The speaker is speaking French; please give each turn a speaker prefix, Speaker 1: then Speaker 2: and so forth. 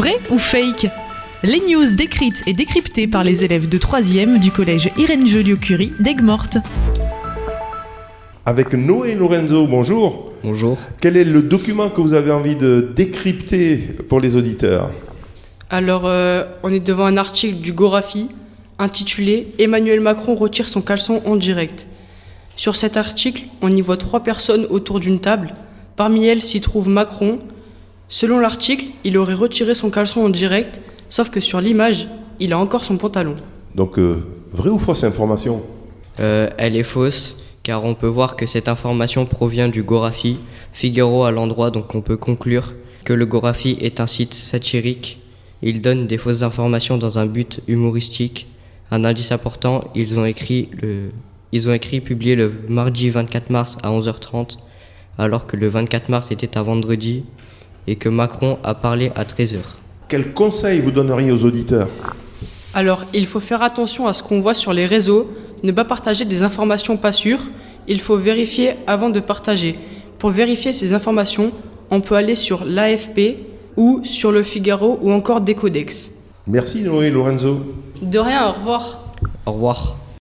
Speaker 1: Vrai ou fake? Les news décrites et décryptées par les élèves de 3e du collège Irène Joliot-Curie d'Aigues-Mortes.
Speaker 2: Avec Noé Lorenzo, bonjour.
Speaker 3: Bonjour.
Speaker 2: Quel est le document que vous avez envie de décrypter pour les auditeurs?
Speaker 4: Alors, euh, on est devant un article du Gorafi intitulé Emmanuel Macron retire son caleçon en direct. Sur cet article, on y voit trois personnes autour d'une table. Parmi elles s'y trouve Macron. Selon l'article, il aurait retiré son caleçon en direct, sauf que sur l'image, il a encore son pantalon.
Speaker 2: Donc, euh, vraie ou fausse information?
Speaker 3: Euh, elle est fausse, car on peut voir que cette information provient du Gorafi, Figaro à l'endroit, donc on peut conclure que le Gorafi est un site satirique. Il donne des fausses informations dans un but humoristique. Un indice important, ils ont écrit, le, ils ont écrit publié le mardi 24 mars à 11h30, alors que le 24 mars était un vendredi, et que Macron a parlé à 13h.
Speaker 2: Quel conseil vous donneriez aux auditeurs?
Speaker 4: Alors, il faut faire attention à ce qu'on voit sur les réseaux, ne pas partager des informations pas sûres, il faut vérifier avant de partager. Pour vérifier ces informations, on peut aller sur l'AFP ou sur le Figaro ou encore Decodex.
Speaker 2: Merci Noé Lorenzo.
Speaker 4: De rien, au revoir.
Speaker 3: Au revoir.